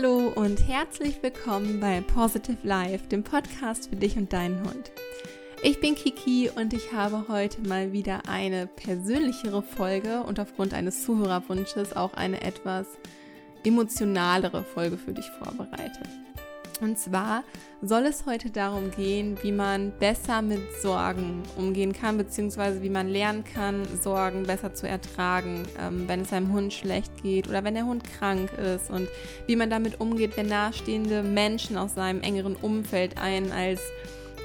Hallo und herzlich willkommen bei Positive Life, dem Podcast für dich und deinen Hund. Ich bin Kiki und ich habe heute mal wieder eine persönlichere Folge und aufgrund eines Zuhörerwunsches auch eine etwas emotionalere Folge für dich vorbereitet. Und zwar soll es heute darum gehen, wie man besser mit Sorgen umgehen kann, beziehungsweise wie man lernen kann, Sorgen besser zu ertragen, ähm, wenn es einem Hund schlecht geht oder wenn der Hund krank ist und wie man damit umgeht, wenn nahestehende Menschen aus seinem engeren Umfeld einen als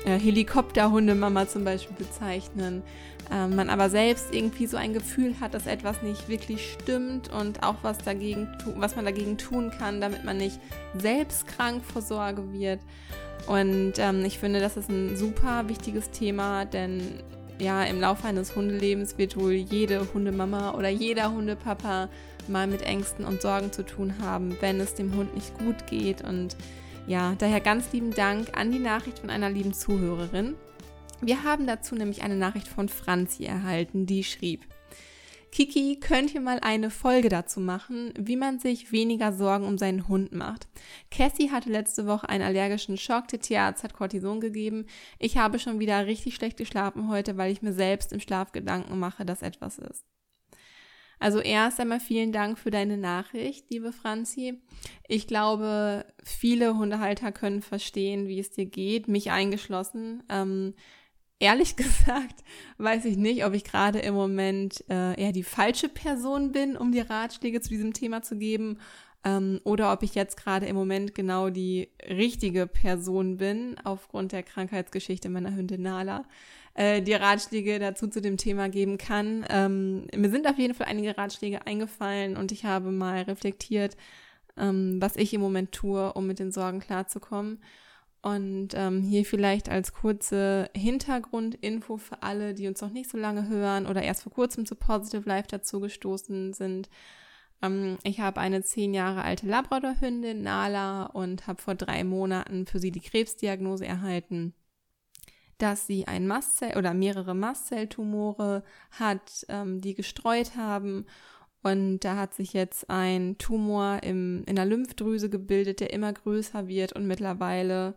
äh, Helikopterhundemama zum Beispiel bezeichnen. Ähm, man aber selbst irgendwie so ein Gefühl hat, dass etwas nicht wirklich stimmt und auch was dagegen, was man dagegen tun kann, damit man nicht selbst krank vor Sorge wird. Und ähm, ich finde, das ist ein super wichtiges Thema, denn ja, im Laufe eines Hundelebens wird wohl jede Hundemama oder jeder Hundepapa mal mit Ängsten und Sorgen zu tun haben, wenn es dem Hund nicht gut geht. Und ja, daher ganz lieben Dank an die Nachricht von einer lieben Zuhörerin. Wir haben dazu nämlich eine Nachricht von Franzi erhalten, die schrieb. Kiki, könnt ihr mal eine Folge dazu machen, wie man sich weniger Sorgen um seinen Hund macht? Cassie hatte letzte Woche einen allergischen Schock, der Tierarzt hat Cortison gegeben. Ich habe schon wieder richtig schlecht geschlafen heute, weil ich mir selbst im Schlaf Gedanken mache, dass etwas ist. Also erst einmal vielen Dank für deine Nachricht, liebe Franzi. Ich glaube, viele Hundehalter können verstehen, wie es dir geht, mich eingeschlossen. Ähm, ehrlich gesagt weiß ich nicht, ob ich gerade im Moment äh, eher die falsche Person bin, um dir Ratschläge zu diesem Thema zu geben, ähm, oder ob ich jetzt gerade im Moment genau die richtige Person bin, aufgrund der Krankheitsgeschichte meiner Hündin Nala äh, die Ratschläge dazu zu dem Thema geben kann. Ähm, mir sind auf jeden Fall einige Ratschläge eingefallen und ich habe mal reflektiert, ähm, was ich im Moment tue, um mit den Sorgen klarzukommen. Und ähm, hier vielleicht als kurze Hintergrundinfo für alle, die uns noch nicht so lange hören oder erst vor kurzem zu Positive Life dazu gestoßen sind. Ähm, ich habe eine zehn Jahre alte Labrador-Hündin, Nala, und habe vor drei Monaten für sie die Krebsdiagnose erhalten dass sie ein Mastzell oder mehrere Mastzelltumore hat, ähm, die gestreut haben. Und da hat sich jetzt ein Tumor im, in der Lymphdrüse gebildet, der immer größer wird und mittlerweile,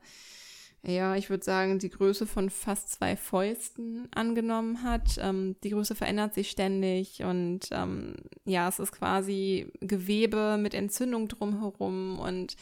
ja, ich würde sagen, die Größe von fast zwei Fäusten angenommen hat. Ähm, die Größe verändert sich ständig und ähm, ja, es ist quasi Gewebe mit Entzündung drumherum und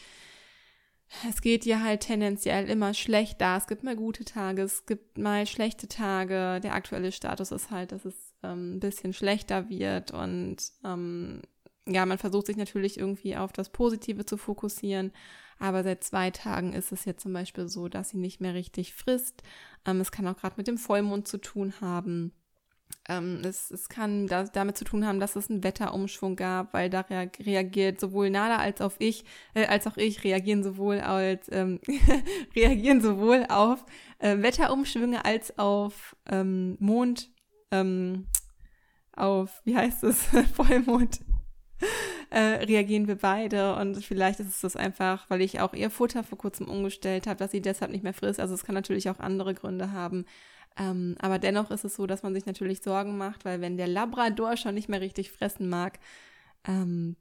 es geht dir halt tendenziell immer schlecht da. Es gibt mal gute Tage, es gibt mal schlechte Tage. Der aktuelle Status ist halt, dass es ähm, ein bisschen schlechter wird und ähm, ja, man versucht sich natürlich irgendwie auf das Positive zu fokussieren. Aber seit zwei Tagen ist es jetzt zum Beispiel so, dass sie nicht mehr richtig frisst. Ähm, es kann auch gerade mit dem Vollmond zu tun haben. Ähm, es, es kann da, damit zu tun haben, dass es einen Wetterumschwung gab, weil da reagiert sowohl Nala als auch ich, äh, als auch ich reagieren sowohl als ähm, reagieren sowohl auf äh, Wetterumschwünge als auf ähm, Mond, ähm, auf wie heißt es Vollmond. Äh, reagieren wir beide und vielleicht ist es das einfach, weil ich auch ihr Futter vor kurzem umgestellt habe, dass sie deshalb nicht mehr frisst. Also es kann natürlich auch andere Gründe haben. Ähm, aber dennoch ist es so, dass man sich natürlich Sorgen macht, weil wenn der Labrador schon nicht mehr richtig fressen mag ähm,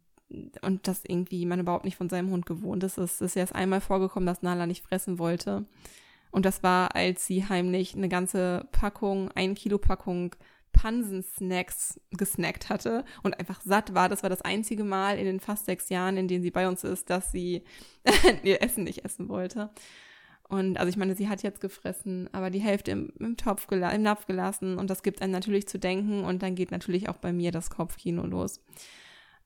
und das irgendwie man überhaupt nicht von seinem Hund gewohnt ist, ist, ist erst einmal vorgekommen, dass Nala nicht fressen wollte. Und das war, als sie heimlich eine ganze Packung, ein Kilo Packung Pansensnacks gesnackt hatte und einfach satt war. Das war das einzige Mal in den fast sechs Jahren, in denen sie bei uns ist, dass sie ihr Essen nicht essen wollte. Und also ich meine, sie hat jetzt gefressen, aber die Hälfte im, im Topf im Napf gelassen und das gibt einem natürlich zu denken und dann geht natürlich auch bei mir das Kopfkino los.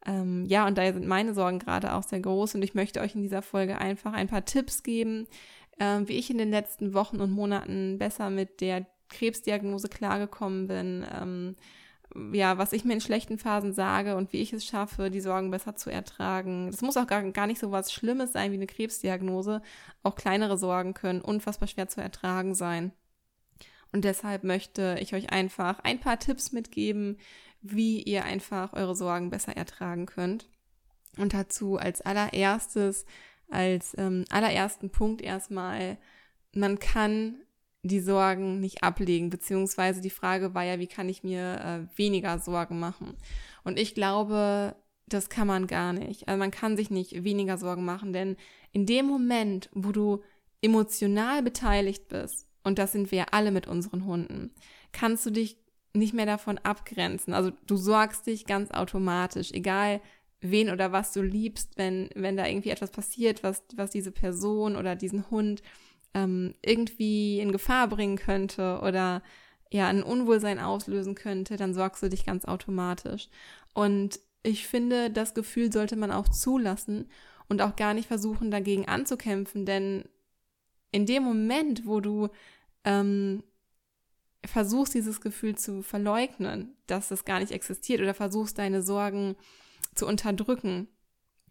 Ähm, ja, und daher sind meine Sorgen gerade auch sehr groß und ich möchte euch in dieser Folge einfach ein paar Tipps geben, äh, wie ich in den letzten Wochen und Monaten besser mit der Krebsdiagnose klargekommen bin, ähm, ja, was ich mir in schlechten Phasen sage und wie ich es schaffe, die Sorgen besser zu ertragen. Das muss auch gar, gar nicht so was Schlimmes sein wie eine Krebsdiagnose. Auch kleinere Sorgen können unfassbar schwer zu ertragen sein. Und deshalb möchte ich euch einfach ein paar Tipps mitgeben, wie ihr einfach eure Sorgen besser ertragen könnt. Und dazu als allererstes, als ähm, allerersten Punkt erstmal, man kann die Sorgen nicht ablegen, beziehungsweise die Frage war ja, wie kann ich mir äh, weniger Sorgen machen? Und ich glaube, das kann man gar nicht. Also man kann sich nicht weniger Sorgen machen, denn in dem Moment, wo du emotional beteiligt bist, und das sind wir alle mit unseren Hunden, kannst du dich nicht mehr davon abgrenzen. Also du sorgst dich ganz automatisch, egal wen oder was du liebst, wenn, wenn da irgendwie etwas passiert, was, was diese Person oder diesen Hund ähm, irgendwie in Gefahr bringen könnte oder ja, ein Unwohlsein auslösen könnte, dann sorgst du dich ganz automatisch. Und ich finde, das Gefühl sollte man auch zulassen und auch gar nicht versuchen, dagegen anzukämpfen, denn in dem Moment, wo du ähm, versuchst, dieses Gefühl zu verleugnen, dass es gar nicht existiert oder versuchst, deine Sorgen zu unterdrücken,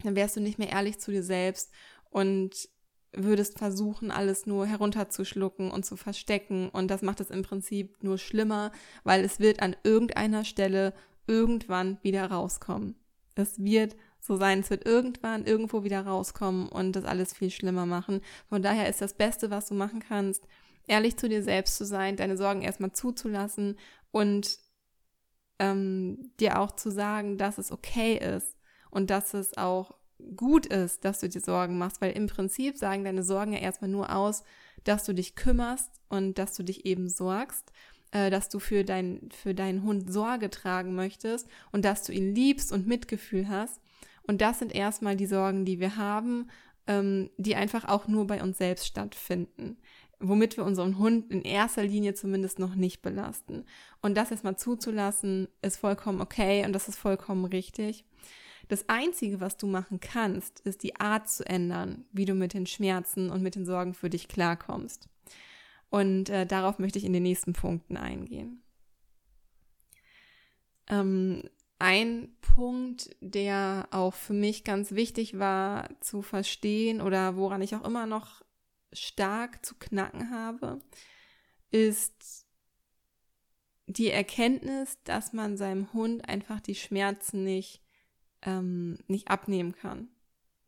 dann wärst du nicht mehr ehrlich zu dir selbst und würdest versuchen, alles nur herunterzuschlucken und zu verstecken. Und das macht es im Prinzip nur schlimmer, weil es wird an irgendeiner Stelle irgendwann wieder rauskommen. Es wird so sein, es wird irgendwann irgendwo wieder rauskommen und das alles viel schlimmer machen. Von daher ist das Beste, was du machen kannst, ehrlich zu dir selbst zu sein, deine Sorgen erstmal zuzulassen und ähm, dir auch zu sagen, dass es okay ist und dass es auch gut ist, dass du dir Sorgen machst, weil im Prinzip sagen deine Sorgen ja erstmal nur aus, dass du dich kümmerst und dass du dich eben sorgst, äh, dass du für, dein, für deinen Hund Sorge tragen möchtest und dass du ihn liebst und Mitgefühl hast. Und das sind erstmal die Sorgen, die wir haben, ähm, die einfach auch nur bei uns selbst stattfinden womit wir unseren Hund in erster Linie zumindest noch nicht belasten. Und das erstmal zuzulassen, ist vollkommen okay und das ist vollkommen richtig. Das Einzige, was du machen kannst, ist die Art zu ändern, wie du mit den Schmerzen und mit den Sorgen für dich klarkommst. Und äh, darauf möchte ich in den nächsten Punkten eingehen. Ähm, ein Punkt, der auch für mich ganz wichtig war zu verstehen oder woran ich auch immer noch stark zu knacken habe, ist die Erkenntnis, dass man seinem Hund einfach die Schmerzen nicht ähm, nicht abnehmen kann.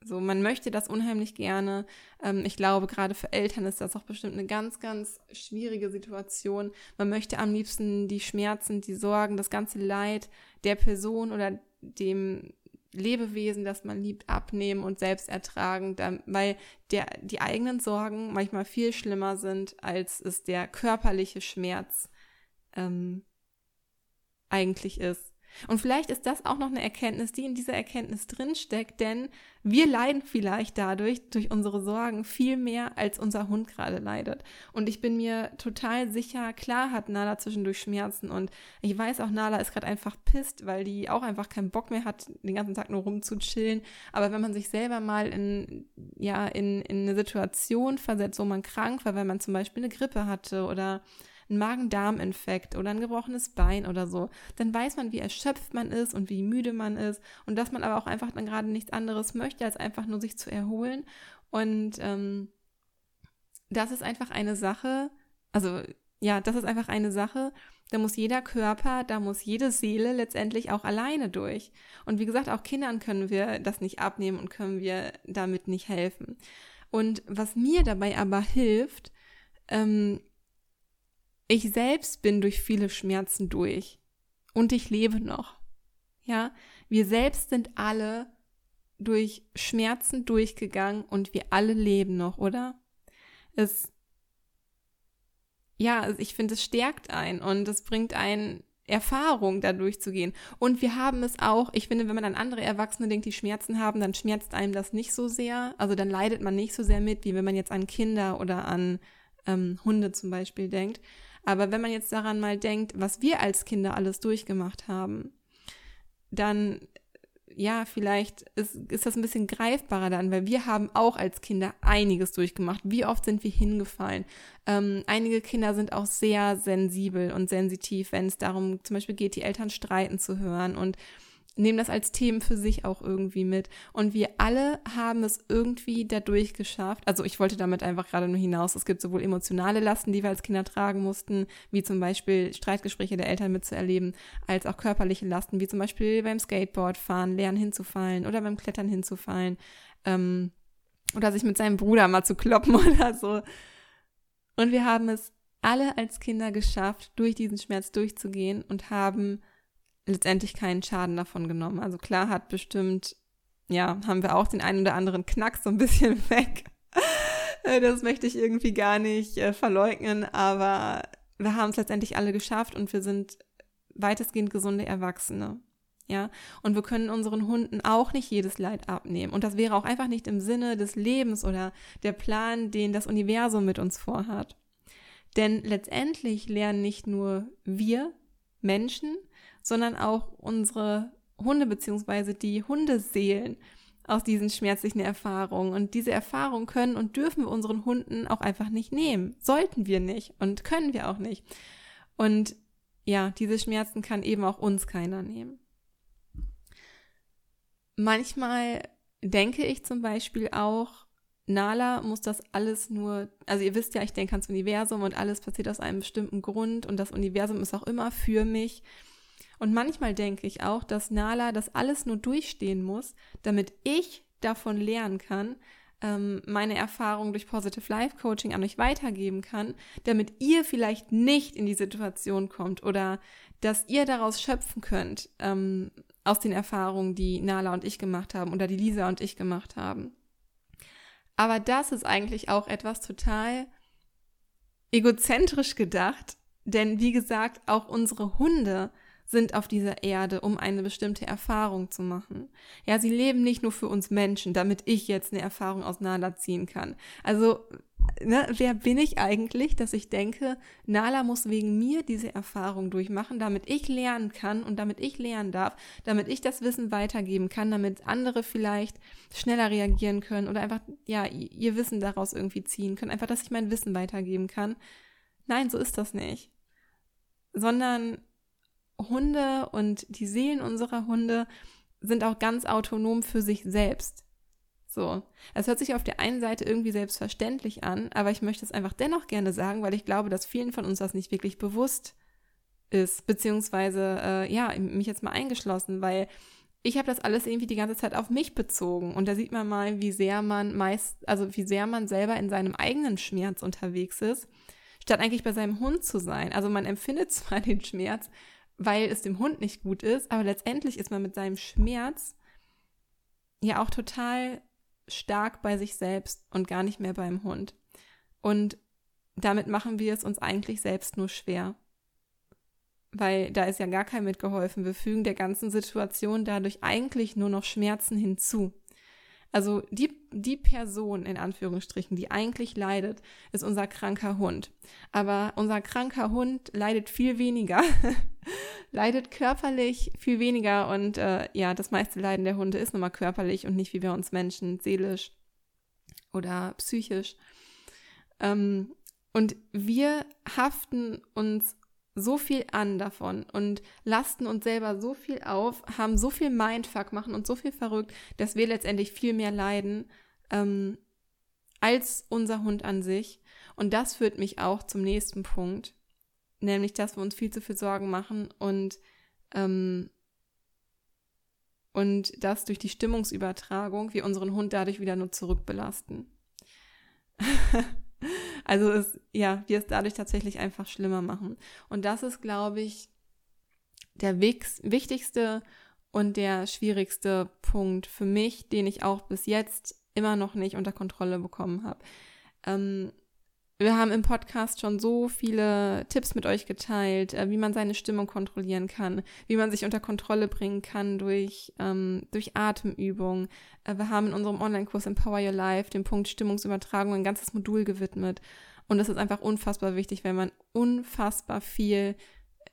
So, man möchte das unheimlich gerne. Ähm, ich glaube, gerade für Eltern ist das auch bestimmt eine ganz, ganz schwierige Situation. Man möchte am liebsten die Schmerzen, die Sorgen, das ganze Leid der Person oder dem Lebewesen, das man liebt, abnehmen und selbst ertragen, weil der, die eigenen Sorgen manchmal viel schlimmer sind, als es der körperliche Schmerz ähm, eigentlich ist. Und vielleicht ist das auch noch eine Erkenntnis, die in dieser Erkenntnis drinsteckt, denn wir leiden vielleicht dadurch, durch unsere Sorgen, viel mehr, als unser Hund gerade leidet. Und ich bin mir total sicher, klar hat Nala zwischendurch Schmerzen und ich weiß auch, Nala ist gerade einfach pisst, weil die auch einfach keinen Bock mehr hat, den ganzen Tag nur rumzuchillen. Aber wenn man sich selber mal in, ja, in, in eine Situation versetzt, wo man krank war, weil man zum Beispiel eine Grippe hatte oder ein Magen-Darm-Infekt oder ein gebrochenes Bein oder so, dann weiß man, wie erschöpft man ist und wie müde man ist und dass man aber auch einfach dann gerade nichts anderes möchte, als einfach nur sich zu erholen. Und ähm, das ist einfach eine Sache, also ja, das ist einfach eine Sache, da muss jeder Körper, da muss jede Seele letztendlich auch alleine durch. Und wie gesagt, auch Kindern können wir das nicht abnehmen und können wir damit nicht helfen. Und was mir dabei aber hilft, ähm, ich selbst bin durch viele Schmerzen durch und ich lebe noch. Ja, wir selbst sind alle durch Schmerzen durchgegangen und wir alle leben noch, oder? Es, ja, ich finde, es stärkt ein und es bringt einen Erfahrung, da durchzugehen. Und wir haben es auch, ich finde, wenn man an andere Erwachsene denkt, die Schmerzen haben, dann schmerzt einem das nicht so sehr. Also dann leidet man nicht so sehr mit, wie wenn man jetzt an Kinder oder an ähm, Hunde zum Beispiel denkt. Aber wenn man jetzt daran mal denkt, was wir als Kinder alles durchgemacht haben, dann ja, vielleicht ist, ist das ein bisschen greifbarer dann, weil wir haben auch als Kinder einiges durchgemacht. Wie oft sind wir hingefallen? Ähm, einige Kinder sind auch sehr sensibel und sensitiv, wenn es darum zum Beispiel geht, die Eltern streiten zu hören und nehmen das als Themen für sich auch irgendwie mit. Und wir alle haben es irgendwie dadurch geschafft. Also ich wollte damit einfach gerade nur hinaus. Es gibt sowohl emotionale Lasten, die wir als Kinder tragen mussten, wie zum Beispiel Streitgespräche der Eltern mitzuerleben, als auch körperliche Lasten, wie zum Beispiel beim Skateboardfahren, lernen hinzufallen oder beim Klettern hinzufallen. Ähm, oder sich mit seinem Bruder mal zu kloppen oder so. Und wir haben es alle als Kinder geschafft, durch diesen Schmerz durchzugehen und haben letztendlich keinen Schaden davon genommen. Also klar hat bestimmt, ja, haben wir auch den einen oder anderen Knack so ein bisschen weg. das möchte ich irgendwie gar nicht äh, verleugnen, aber wir haben es letztendlich alle geschafft und wir sind weitestgehend gesunde Erwachsene. Ja, und wir können unseren Hunden auch nicht jedes Leid abnehmen. Und das wäre auch einfach nicht im Sinne des Lebens oder der Plan, den das Universum mit uns vorhat. Denn letztendlich lernen nicht nur wir Menschen, sondern auch unsere Hunde bzw. die Hundeseelen aus diesen schmerzlichen Erfahrungen. Und diese Erfahrungen können und dürfen wir unseren Hunden auch einfach nicht nehmen. Sollten wir nicht und können wir auch nicht. Und ja, diese Schmerzen kann eben auch uns keiner nehmen. Manchmal denke ich zum Beispiel auch, Nala muss das alles nur, also ihr wisst ja, ich denke ans Universum und alles passiert aus einem bestimmten Grund und das Universum ist auch immer für mich. Und manchmal denke ich auch, dass Nala das alles nur durchstehen muss, damit ich davon lernen kann, ähm, meine Erfahrungen durch Positive Life Coaching an euch weitergeben kann, damit ihr vielleicht nicht in die Situation kommt oder dass ihr daraus schöpfen könnt, ähm, aus den Erfahrungen, die Nala und ich gemacht haben oder die Lisa und ich gemacht haben. Aber das ist eigentlich auch etwas total egozentrisch gedacht, denn wie gesagt, auch unsere Hunde sind auf dieser Erde, um eine bestimmte Erfahrung zu machen. Ja, sie leben nicht nur für uns Menschen, damit ich jetzt eine Erfahrung aus Nala ziehen kann. Also ne, wer bin ich eigentlich, dass ich denke, Nala muss wegen mir diese Erfahrung durchmachen, damit ich lernen kann und damit ich lernen darf, damit ich das Wissen weitergeben kann, damit andere vielleicht schneller reagieren können oder einfach, ja, ihr Wissen daraus irgendwie ziehen können, einfach, dass ich mein Wissen weitergeben kann. Nein, so ist das nicht. Sondern Hunde und die Seelen unserer Hunde sind auch ganz autonom für sich selbst. So. Es hört sich auf der einen Seite irgendwie selbstverständlich an, aber ich möchte es einfach dennoch gerne sagen, weil ich glaube, dass vielen von uns das nicht wirklich bewusst ist, beziehungsweise, äh, ja, mich jetzt mal eingeschlossen, weil ich habe das alles irgendwie die ganze Zeit auf mich bezogen und da sieht man mal, wie sehr man meist, also wie sehr man selber in seinem eigenen Schmerz unterwegs ist, statt eigentlich bei seinem Hund zu sein. Also man empfindet zwar den Schmerz, weil es dem Hund nicht gut ist, aber letztendlich ist man mit seinem Schmerz ja auch total stark bei sich selbst und gar nicht mehr beim Hund. Und damit machen wir es uns eigentlich selbst nur schwer. Weil da ist ja gar kein mitgeholfen. Wir fügen der ganzen Situation dadurch eigentlich nur noch Schmerzen hinzu. Also die, die Person in Anführungsstrichen, die eigentlich leidet, ist unser kranker Hund. Aber unser kranker Hund leidet viel weniger, leidet körperlich viel weniger und äh, ja, das meiste Leiden der Hunde ist nun mal körperlich und nicht wie wir uns Menschen, seelisch oder psychisch. Ähm, und wir haften uns so viel an davon und lasten uns selber so viel auf, haben so viel Mindfuck, machen uns so viel verrückt, dass wir letztendlich viel mehr leiden ähm, als unser Hund an sich. Und das führt mich auch zum nächsten Punkt, nämlich, dass wir uns viel zu viel Sorgen machen und ähm, und dass durch die Stimmungsübertragung wir unseren Hund dadurch wieder nur zurückbelasten. Also es, ja, wir es dadurch tatsächlich einfach schlimmer machen. Und das ist, glaube ich, der wichtigste und der schwierigste Punkt für mich, den ich auch bis jetzt immer noch nicht unter Kontrolle bekommen habe. Ähm, wir haben im Podcast schon so viele Tipps mit euch geteilt, äh, wie man seine Stimmung kontrollieren kann, wie man sich unter Kontrolle bringen kann durch, ähm, durch Atemübung. Äh, wir haben in unserem Online-Kurs Empower Your Life dem Punkt Stimmungsübertragung ein ganzes Modul gewidmet. Und das ist einfach unfassbar wichtig, weil man unfassbar viel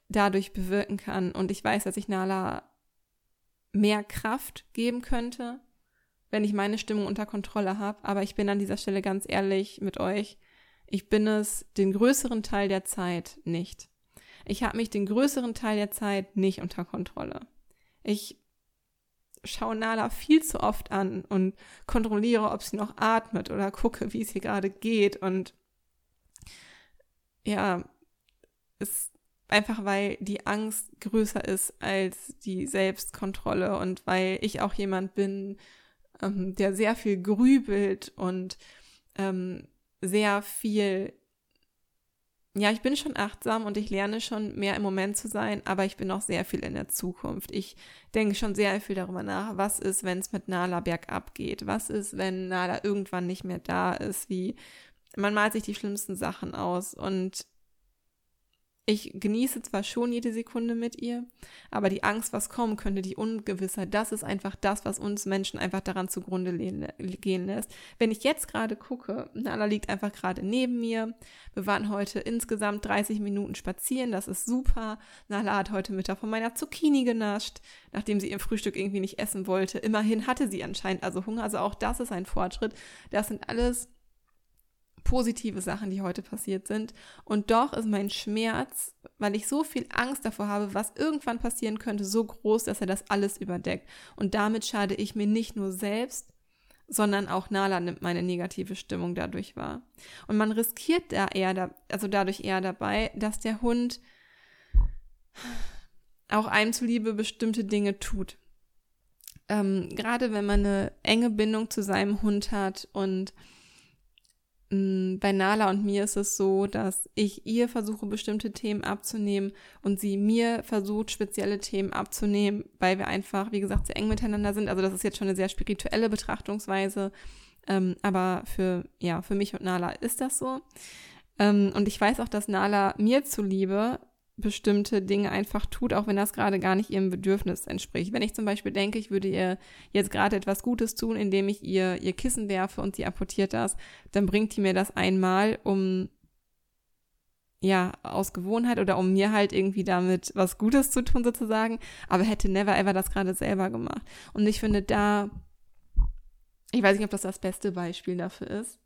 dadurch bewirken kann. Und ich weiß, dass ich Nala mehr Kraft geben könnte, wenn ich meine Stimmung unter Kontrolle habe. Aber ich bin an dieser Stelle ganz ehrlich mit euch ich bin es den größeren Teil der Zeit nicht. Ich habe mich den größeren Teil der Zeit nicht unter Kontrolle. Ich schaue Nala viel zu oft an und kontrolliere, ob sie noch atmet oder gucke, wie es ihr gerade geht. Und ja, ist einfach weil die Angst größer ist als die Selbstkontrolle und weil ich auch jemand bin, ähm, der sehr viel grübelt und ähm, sehr viel ja, ich bin schon achtsam und ich lerne schon mehr im Moment zu sein, aber ich bin noch sehr viel in der Zukunft. Ich denke schon sehr viel darüber nach, was ist, wenn es mit Nala bergab geht? Was ist, wenn Nala irgendwann nicht mehr da ist? Wie man malt sich die schlimmsten Sachen aus und ich genieße zwar schon jede Sekunde mit ihr, aber die Angst, was kommen könnte, die Ungewissheit, das ist einfach das, was uns Menschen einfach daran zugrunde gehen lässt. Wenn ich jetzt gerade gucke, Nala liegt einfach gerade neben mir. Wir waren heute insgesamt 30 Minuten spazieren, das ist super. Nala hat heute Mittag von meiner Zucchini genascht, nachdem sie ihr Frühstück irgendwie nicht essen wollte. Immerhin hatte sie anscheinend also Hunger, also auch das ist ein Fortschritt. Das sind alles positive Sachen, die heute passiert sind. Und doch ist mein Schmerz, weil ich so viel Angst davor habe, was irgendwann passieren könnte, so groß, dass er das alles überdeckt. Und damit schade ich mir nicht nur selbst, sondern auch Nala nimmt meine negative Stimmung dadurch wahr. Und man riskiert da eher, da, also dadurch eher dabei, dass der Hund auch einem zuliebe bestimmte Dinge tut. Ähm, gerade wenn man eine enge Bindung zu seinem Hund hat und bei Nala und mir ist es so, dass ich ihr versuche, bestimmte Themen abzunehmen und sie mir versucht, spezielle Themen abzunehmen, weil wir einfach, wie gesagt, sehr eng miteinander sind. Also das ist jetzt schon eine sehr spirituelle Betrachtungsweise. Ähm, aber für, ja, für mich und Nala ist das so. Ähm, und ich weiß auch, dass Nala mir zuliebe bestimmte Dinge einfach tut, auch wenn das gerade gar nicht ihrem Bedürfnis entspricht. Wenn ich zum Beispiel denke, ich würde ihr jetzt gerade etwas Gutes tun, indem ich ihr ihr Kissen werfe und sie apportiert das, dann bringt die mir das einmal, um ja, aus Gewohnheit oder um mir halt irgendwie damit was Gutes zu tun sozusagen, aber hätte never ever das gerade selber gemacht. Und ich finde da, ich weiß nicht, ob das das beste Beispiel dafür ist,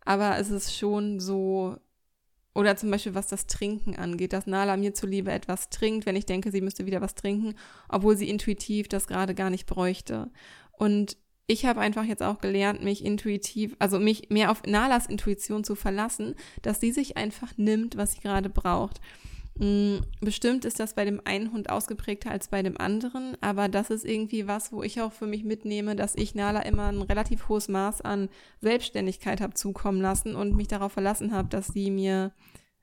aber es ist schon so, oder zum Beispiel, was das Trinken angeht, dass Nala mir zuliebe etwas trinkt, wenn ich denke, sie müsste wieder was trinken, obwohl sie intuitiv das gerade gar nicht bräuchte. Und ich habe einfach jetzt auch gelernt, mich intuitiv, also mich mehr auf Nalas Intuition zu verlassen, dass sie sich einfach nimmt, was sie gerade braucht. Mm, bestimmt ist das bei dem einen Hund ausgeprägter als bei dem anderen, aber das ist irgendwie was, wo ich auch für mich mitnehme, dass ich Nala immer ein relativ hohes Maß an Selbstständigkeit habe zukommen lassen und mich darauf verlassen habe, dass sie mir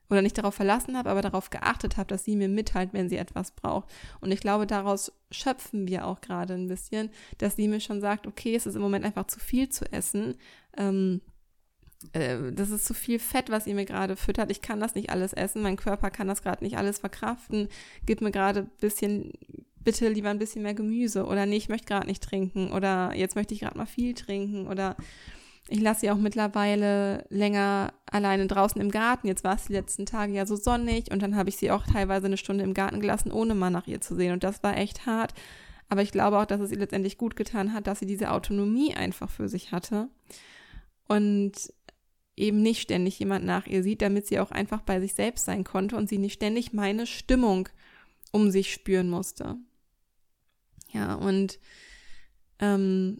oder nicht darauf verlassen habe, aber darauf geachtet habe, dass sie mir mitteilt, wenn sie etwas braucht. Und ich glaube, daraus schöpfen wir auch gerade ein bisschen, dass sie mir schon sagt, okay, es ist im Moment einfach zu viel zu essen. Ähm, äh, das ist zu viel Fett, was ihr mir gerade füttert. Ich kann das nicht alles essen. Mein Körper kann das gerade nicht alles verkraften. Gib mir gerade ein bisschen, bitte lieber ein bisschen mehr Gemüse. Oder nee, ich möchte gerade nicht trinken. Oder jetzt möchte ich gerade mal viel trinken. Oder ich lasse sie auch mittlerweile länger alleine draußen im Garten. Jetzt war es die letzten Tage ja so sonnig und dann habe ich sie auch teilweise eine Stunde im Garten gelassen, ohne mal nach ihr zu sehen. Und das war echt hart. Aber ich glaube auch, dass es ihr letztendlich gut getan hat, dass sie diese Autonomie einfach für sich hatte. Und eben nicht ständig jemand nach ihr sieht, damit sie auch einfach bei sich selbst sein konnte und sie nicht ständig meine Stimmung um sich spüren musste. Ja, und ähm,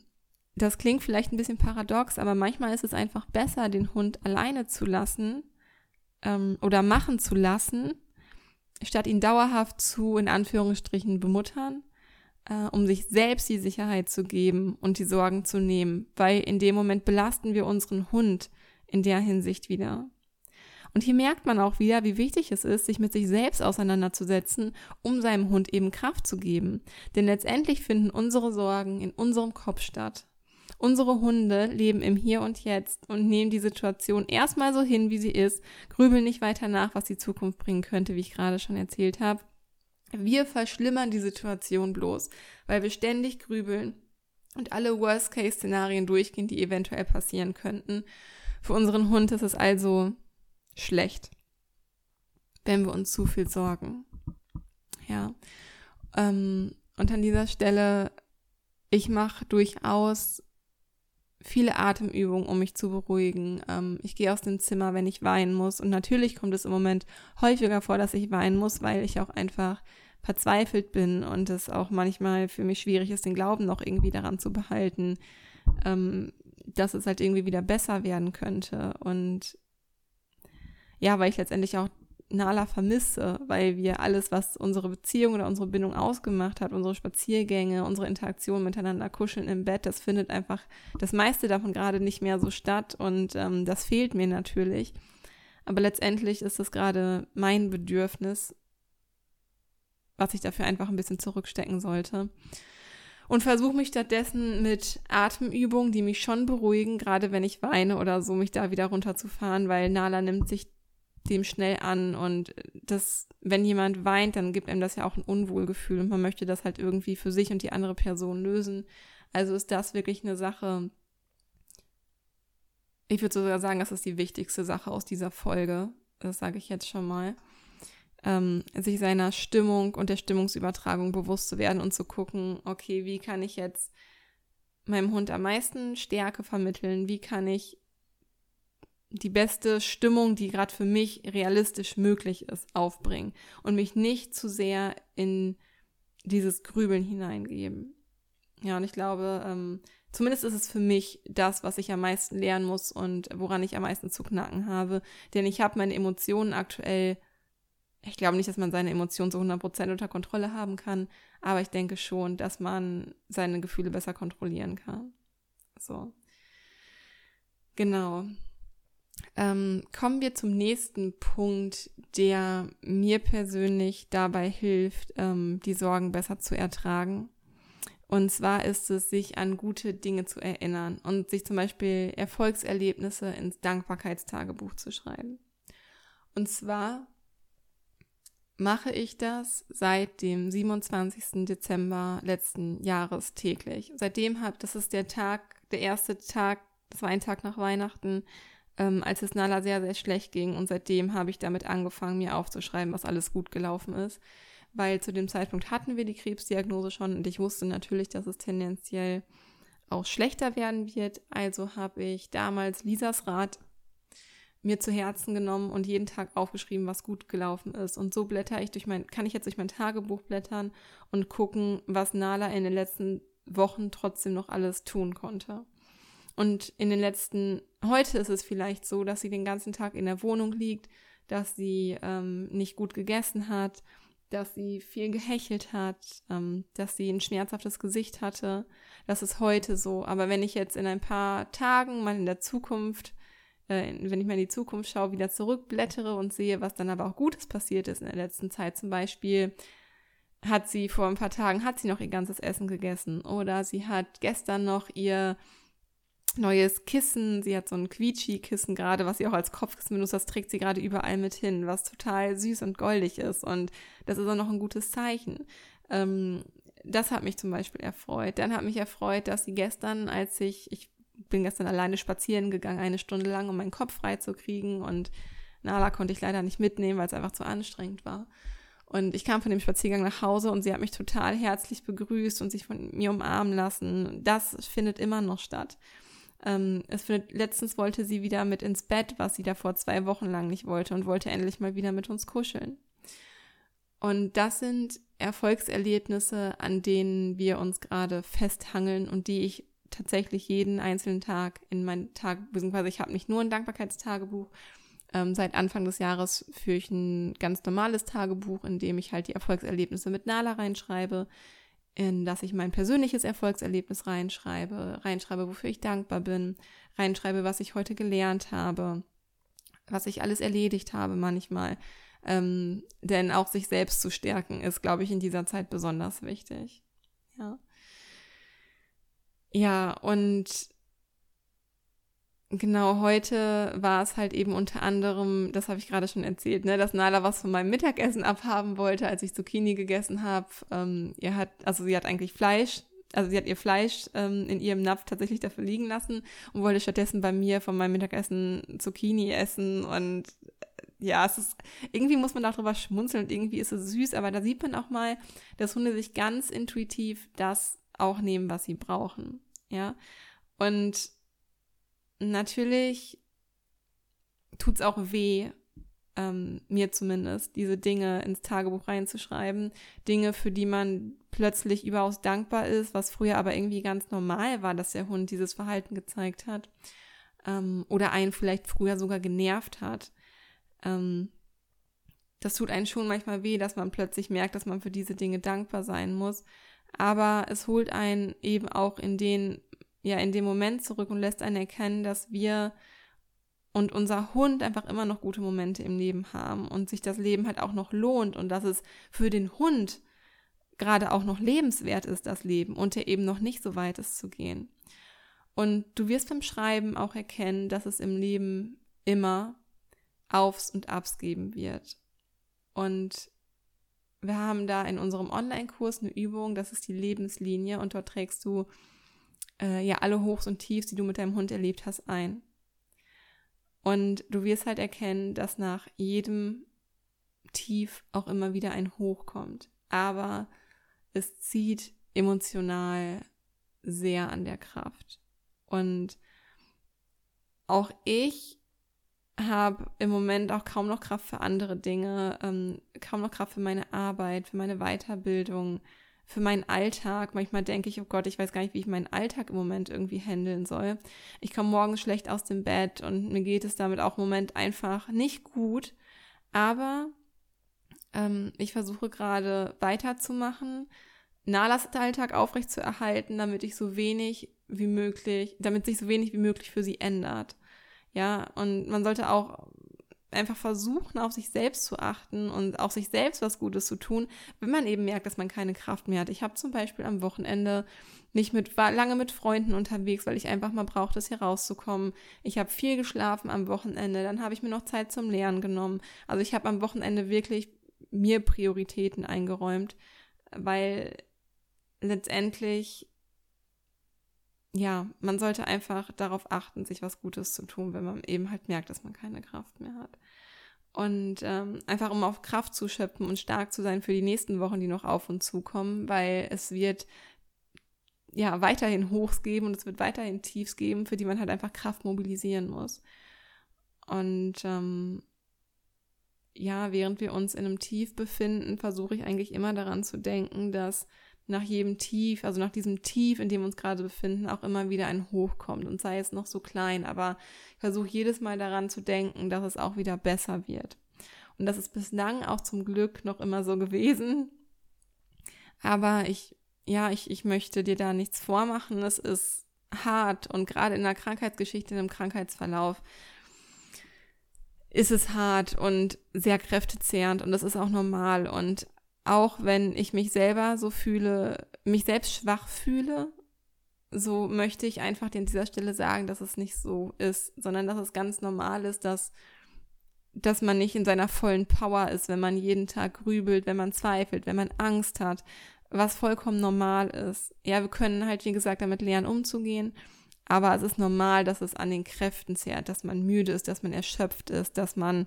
das klingt vielleicht ein bisschen paradox, aber manchmal ist es einfach besser, den Hund alleine zu lassen ähm, oder machen zu lassen, statt ihn dauerhaft zu, in Anführungsstrichen, bemuttern, äh, um sich selbst die Sicherheit zu geben und die Sorgen zu nehmen, weil in dem Moment belasten wir unseren Hund in der Hinsicht wieder. Und hier merkt man auch wieder, wie wichtig es ist, sich mit sich selbst auseinanderzusetzen, um seinem Hund eben Kraft zu geben. Denn letztendlich finden unsere Sorgen in unserem Kopf statt. Unsere Hunde leben im Hier und Jetzt und nehmen die Situation erstmal so hin, wie sie ist, grübeln nicht weiter nach, was die Zukunft bringen könnte, wie ich gerade schon erzählt habe. Wir verschlimmern die Situation bloß, weil wir ständig grübeln und alle Worst-Case-Szenarien durchgehen, die eventuell passieren könnten. Für unseren Hund ist es also schlecht, wenn wir uns zu viel sorgen. Ja. Ähm, und an dieser Stelle, ich mache durchaus viele Atemübungen, um mich zu beruhigen. Ähm, ich gehe aus dem Zimmer, wenn ich weinen muss. Und natürlich kommt es im Moment häufiger vor, dass ich weinen muss, weil ich auch einfach verzweifelt bin und es auch manchmal für mich schwierig ist, den Glauben noch irgendwie daran zu behalten, ähm, dass es halt irgendwie wieder besser werden könnte. Und ja, weil ich letztendlich auch Nala vermisse, weil wir alles, was unsere Beziehung oder unsere Bindung ausgemacht hat, unsere Spaziergänge, unsere Interaktion miteinander, kuscheln im Bett, das findet einfach das meiste davon gerade nicht mehr so statt und ähm, das fehlt mir natürlich. Aber letztendlich ist es gerade mein Bedürfnis, was ich dafür einfach ein bisschen zurückstecken sollte. Und versuche mich stattdessen mit Atemübungen, die mich schon beruhigen, gerade wenn ich weine oder so, mich da wieder runterzufahren, weil Nala nimmt sich dem schnell an und das, wenn jemand weint, dann gibt einem das ja auch ein Unwohlgefühl und man möchte das halt irgendwie für sich und die andere Person lösen. Also ist das wirklich eine Sache, ich würde sogar sagen, das ist die wichtigste Sache aus dieser Folge. Das sage ich jetzt schon mal. Ähm, sich seiner Stimmung und der Stimmungsübertragung bewusst zu werden und zu gucken, okay, wie kann ich jetzt meinem Hund am meisten Stärke vermitteln? Wie kann ich die beste Stimmung, die gerade für mich realistisch möglich ist, aufbringen und mich nicht zu sehr in dieses Grübeln hineingeben. Ja, und ich glaube, ähm, Zumindest ist es für mich das, was ich am meisten lernen muss und woran ich am meisten zu knacken habe. Denn ich habe meine Emotionen aktuell, ich glaube nicht, dass man seine Emotionen zu 100% unter Kontrolle haben kann, aber ich denke schon, dass man seine Gefühle besser kontrollieren kann. So. Genau. Ähm, kommen wir zum nächsten Punkt, der mir persönlich dabei hilft, ähm, die Sorgen besser zu ertragen. Und zwar ist es, sich an gute Dinge zu erinnern und sich zum Beispiel Erfolgserlebnisse ins Dankbarkeitstagebuch zu schreiben. Und zwar mache ich das seit dem 27. Dezember letzten Jahres täglich. Seitdem habe, das ist der Tag, der erste Tag, das war ein Tag nach Weihnachten, ähm, als es Nala sehr, sehr schlecht ging. Und seitdem habe ich damit angefangen, mir aufzuschreiben, was alles gut gelaufen ist weil zu dem Zeitpunkt hatten wir die Krebsdiagnose schon und ich wusste natürlich, dass es tendenziell auch schlechter werden wird. Also habe ich damals Lisas Rat mir zu Herzen genommen und jeden Tag aufgeschrieben, was gut gelaufen ist. Und so blätter ich durch mein, kann ich jetzt durch mein Tagebuch blättern und gucken, was Nala in den letzten Wochen trotzdem noch alles tun konnte. Und in den letzten, heute ist es vielleicht so, dass sie den ganzen Tag in der Wohnung liegt, dass sie ähm, nicht gut gegessen hat, dass sie viel gehechelt hat, ähm, dass sie ein schmerzhaftes Gesicht hatte. Das ist heute so. Aber wenn ich jetzt in ein paar Tagen mal in der Zukunft, äh, wenn ich mal in die Zukunft schaue, wieder zurückblättere und sehe, was dann aber auch Gutes passiert ist in der letzten Zeit, zum Beispiel hat sie vor ein paar Tagen, hat sie noch ihr ganzes Essen gegessen oder sie hat gestern noch ihr neues Kissen. Sie hat so ein Quietschi-Kissen gerade, was sie auch als Kopfkissen benutzt. Das trägt sie gerade überall mit hin, was total süß und goldig ist. Und das ist auch noch ein gutes Zeichen. Ähm, das hat mich zum Beispiel erfreut. Dann hat mich erfreut, dass sie gestern, als ich, ich bin gestern alleine spazieren gegangen, eine Stunde lang, um meinen Kopf frei zu kriegen. Und Nala konnte ich leider nicht mitnehmen, weil es einfach zu anstrengend war. Und ich kam von dem Spaziergang nach Hause und sie hat mich total herzlich begrüßt und sich von mir umarmen lassen. Das findet immer noch statt. Ähm, es findet, letztens wollte sie wieder mit ins Bett, was sie da vor zwei Wochen lang nicht wollte und wollte endlich mal wieder mit uns kuscheln. Und das sind Erfolgserlebnisse, an denen wir uns gerade festhangeln und die ich tatsächlich jeden einzelnen Tag in mein Tag, beziehungsweise ich habe nicht nur ein Dankbarkeitstagebuch. Ähm, seit Anfang des Jahres führe ich ein ganz normales Tagebuch, in dem ich halt die Erfolgserlebnisse mit Nala reinschreibe, in das ich mein persönliches Erfolgserlebnis reinschreibe, reinschreibe, wofür ich dankbar bin, reinschreibe, was ich heute gelernt habe, was ich alles erledigt habe manchmal. Ähm, denn auch sich selbst zu stärken ist, glaube ich, in dieser Zeit besonders wichtig. Ja. Ja, und Genau, heute war es halt eben unter anderem, das habe ich gerade schon erzählt, ne, dass Nala was von meinem Mittagessen abhaben wollte, als ich Zucchini gegessen habe. Ähm, ihr hat, also sie hat eigentlich Fleisch, also sie hat ihr Fleisch ähm, in ihrem Napf tatsächlich dafür liegen lassen und wollte stattdessen bei mir von meinem Mittagessen Zucchini essen und äh, ja, es ist, irgendwie muss man darüber schmunzeln und irgendwie ist es süß, aber da sieht man auch mal, dass Hunde sich ganz intuitiv das auch nehmen, was sie brauchen. Ja. Und natürlich tut's auch weh, ähm, mir zumindest, diese Dinge ins Tagebuch reinzuschreiben. Dinge, für die man plötzlich überaus dankbar ist, was früher aber irgendwie ganz normal war, dass der Hund dieses Verhalten gezeigt hat. Ähm, oder einen vielleicht früher sogar genervt hat. Ähm, das tut einen schon manchmal weh, dass man plötzlich merkt, dass man für diese Dinge dankbar sein muss. Aber es holt einen eben auch in den ja in dem Moment zurück und lässt einen erkennen, dass wir und unser Hund einfach immer noch gute Momente im Leben haben und sich das Leben halt auch noch lohnt und dass es für den Hund gerade auch noch lebenswert ist, das Leben und er eben noch nicht so weit ist zu gehen. Und du wirst beim Schreiben auch erkennen, dass es im Leben immer Aufs und Abs geben wird. Und wir haben da in unserem Online-Kurs eine Übung, das ist die Lebenslinie und dort trägst du äh, ja alle Hochs und Tiefs, die du mit deinem Hund erlebt hast, ein. Und du wirst halt erkennen, dass nach jedem Tief auch immer wieder ein Hoch kommt. Aber es zieht emotional sehr an der Kraft. Und auch ich habe im Moment auch kaum noch Kraft für andere Dinge, ähm, kaum noch Kraft für meine Arbeit, für meine Weiterbildung, für meinen Alltag. Manchmal denke ich, oh Gott, ich weiß gar nicht, wie ich meinen Alltag im Moment irgendwie handeln soll. Ich komme morgens schlecht aus dem Bett und mir geht es damit auch im Moment einfach nicht gut. Aber ähm, ich versuche gerade weiterzumachen, Nalas Alltag aufrecht zu erhalten, damit ich so wenig wie möglich, damit sich so wenig wie möglich für sie ändert. Ja, und man sollte auch einfach versuchen, auf sich selbst zu achten und auch sich selbst was Gutes zu tun, wenn man eben merkt, dass man keine Kraft mehr hat. Ich habe zum Beispiel am Wochenende nicht mit, war lange mit Freunden unterwegs, weil ich einfach mal brauchte, hier rauszukommen. Ich habe viel geschlafen am Wochenende, dann habe ich mir noch Zeit zum Lernen genommen. Also ich habe am Wochenende wirklich mir Prioritäten eingeräumt, weil letztendlich ja, man sollte einfach darauf achten, sich was Gutes zu tun, wenn man eben halt merkt, dass man keine Kraft mehr hat. Und ähm, einfach um auf Kraft zu schöpfen und stark zu sein für die nächsten Wochen, die noch auf uns zukommen, weil es wird ja weiterhin Hochs geben und es wird weiterhin Tiefs geben, für die man halt einfach Kraft mobilisieren muss. Und ähm, ja, während wir uns in einem Tief befinden, versuche ich eigentlich immer daran zu denken, dass nach jedem Tief, also nach diesem Tief, in dem wir uns gerade befinden, auch immer wieder ein Hoch kommt und sei es noch so klein, aber ich versuche jedes Mal daran zu denken, dass es auch wieder besser wird. Und das ist bislang auch zum Glück noch immer so gewesen. Aber ich, ja, ich, ich möchte dir da nichts vormachen. Es ist hart und gerade in der Krankheitsgeschichte, einem Krankheitsverlauf, ist es hart und sehr kräftezehrend und das ist auch normal und auch wenn ich mich selber so fühle, mich selbst schwach fühle, so möchte ich einfach an dieser Stelle sagen, dass es nicht so ist, sondern dass es ganz normal ist, dass, dass man nicht in seiner vollen Power ist, wenn man jeden Tag grübelt, wenn man zweifelt, wenn man Angst hat, was vollkommen normal ist. Ja, wir können halt, wie gesagt, damit lernen, umzugehen. Aber es ist normal, dass es an den Kräften zehrt, dass man müde ist, dass man erschöpft ist, dass man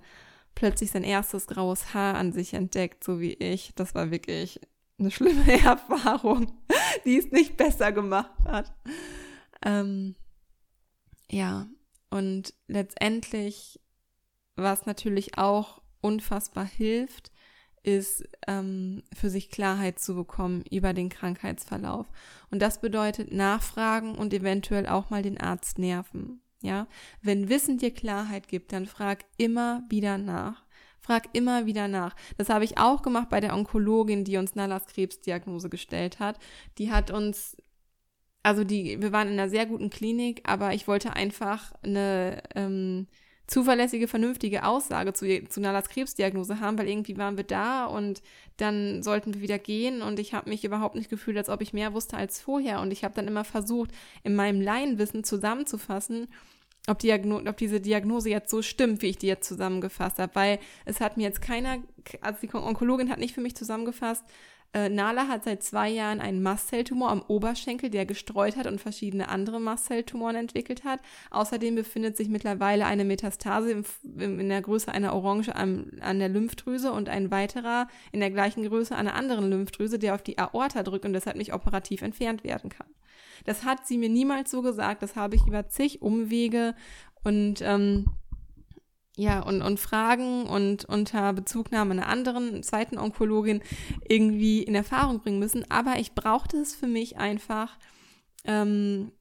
plötzlich sein erstes graues Haar an sich entdeckt, so wie ich. Das war wirklich eine schlimme Erfahrung, die es nicht besser gemacht hat. Ähm, ja, und letztendlich, was natürlich auch unfassbar hilft, ist ähm, für sich Klarheit zu bekommen über den Krankheitsverlauf. Und das bedeutet nachfragen und eventuell auch mal den Arzt nerven. Ja, wenn Wissen dir Klarheit gibt, dann frag immer wieder nach. Frag immer wieder nach. Das habe ich auch gemacht bei der Onkologin, die uns Nallas Krebsdiagnose gestellt hat. Die hat uns, also die, wir waren in einer sehr guten Klinik, aber ich wollte einfach eine ähm, zuverlässige, vernünftige Aussage zu, zu Nallas Krebsdiagnose haben, weil irgendwie waren wir da und dann sollten wir wieder gehen. Und ich habe mich überhaupt nicht gefühlt, als ob ich mehr wusste als vorher. Und ich habe dann immer versucht, in meinem Laienwissen zusammenzufassen, ob, Diagno ob diese Diagnose jetzt so stimmt, wie ich die jetzt zusammengefasst habe, weil es hat mir jetzt keiner, also die Onkologin hat nicht für mich zusammengefasst, äh, Nala hat seit zwei Jahren einen Mastzelltumor am Oberschenkel, der gestreut hat und verschiedene andere Mastzelltumoren entwickelt hat. Außerdem befindet sich mittlerweile eine Metastase im, im, in der Größe einer Orange an, an der Lymphdrüse und ein weiterer in der gleichen Größe einer anderen Lymphdrüse, der auf die Aorta drückt und deshalb nicht operativ entfernt werden kann. Das hat sie mir niemals so gesagt. Das habe ich über zig Umwege und ähm, ja, und, und Fragen und unter Bezugnahme einer anderen, zweiten Onkologin irgendwie in Erfahrung bringen müssen. Aber ich brauchte es für mich einfach, ähm,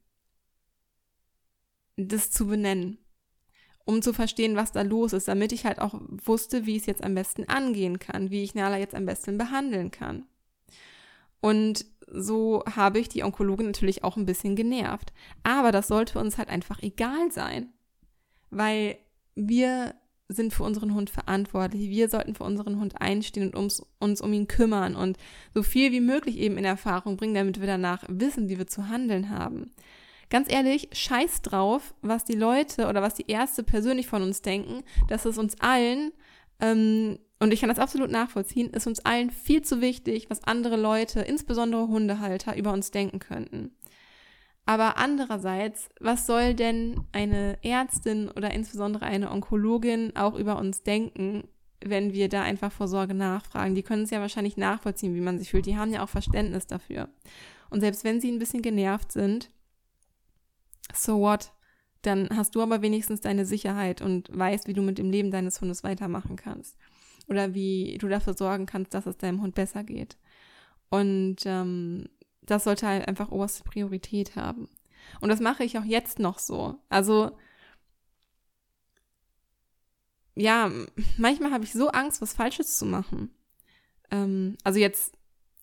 das zu benennen, um zu verstehen, was da los ist, damit ich halt auch wusste, wie ich es jetzt am besten angehen kann, wie ich Nala jetzt am besten behandeln kann. Und so habe ich die Onkologin natürlich auch ein bisschen genervt. Aber das sollte uns halt einfach egal sein. Weil wir sind für unseren Hund verantwortlich. Wir sollten für unseren Hund einstehen und uns, uns um ihn kümmern und so viel wie möglich eben in Erfahrung bringen, damit wir danach wissen, wie wir zu handeln haben. Ganz ehrlich, scheiß drauf, was die Leute oder was die Ärzte persönlich von uns denken, dass es uns allen, ähm, und ich kann das absolut nachvollziehen, ist uns allen viel zu wichtig, was andere Leute, insbesondere Hundehalter, über uns denken könnten. Aber andererseits, was soll denn eine Ärztin oder insbesondere eine Onkologin auch über uns denken, wenn wir da einfach vor Sorge nachfragen? Die können es ja wahrscheinlich nachvollziehen, wie man sich fühlt. Die haben ja auch Verständnis dafür. Und selbst wenn sie ein bisschen genervt sind, so what? Dann hast du aber wenigstens deine Sicherheit und weißt, wie du mit dem Leben deines Hundes weitermachen kannst. Oder wie du dafür sorgen kannst, dass es deinem Hund besser geht. Und ähm, das sollte halt einfach oberste Priorität haben. Und das mache ich auch jetzt noch so. Also, ja, manchmal habe ich so Angst, was Falsches zu machen. Ähm, also jetzt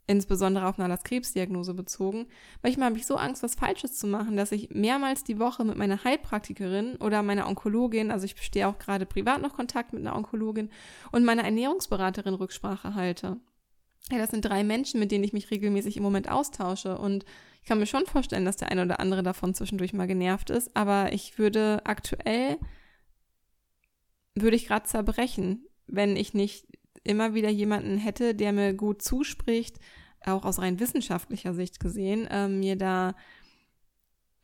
insbesondere auf eine Krebsdiagnose bezogen. Manchmal habe ich so Angst, was Falsches zu machen, dass ich mehrmals die Woche mit meiner Heilpraktikerin oder meiner Onkologin, also ich bestehe auch gerade privat noch Kontakt mit einer Onkologin und meiner Ernährungsberaterin Rücksprache halte ja, das sind drei Menschen, mit denen ich mich regelmäßig im Moment austausche. Und ich kann mir schon vorstellen, dass der eine oder andere davon zwischendurch mal genervt ist. Aber ich würde aktuell, würde ich gerade zerbrechen, wenn ich nicht immer wieder jemanden hätte, der mir gut zuspricht, auch aus rein wissenschaftlicher Sicht gesehen, äh, mir da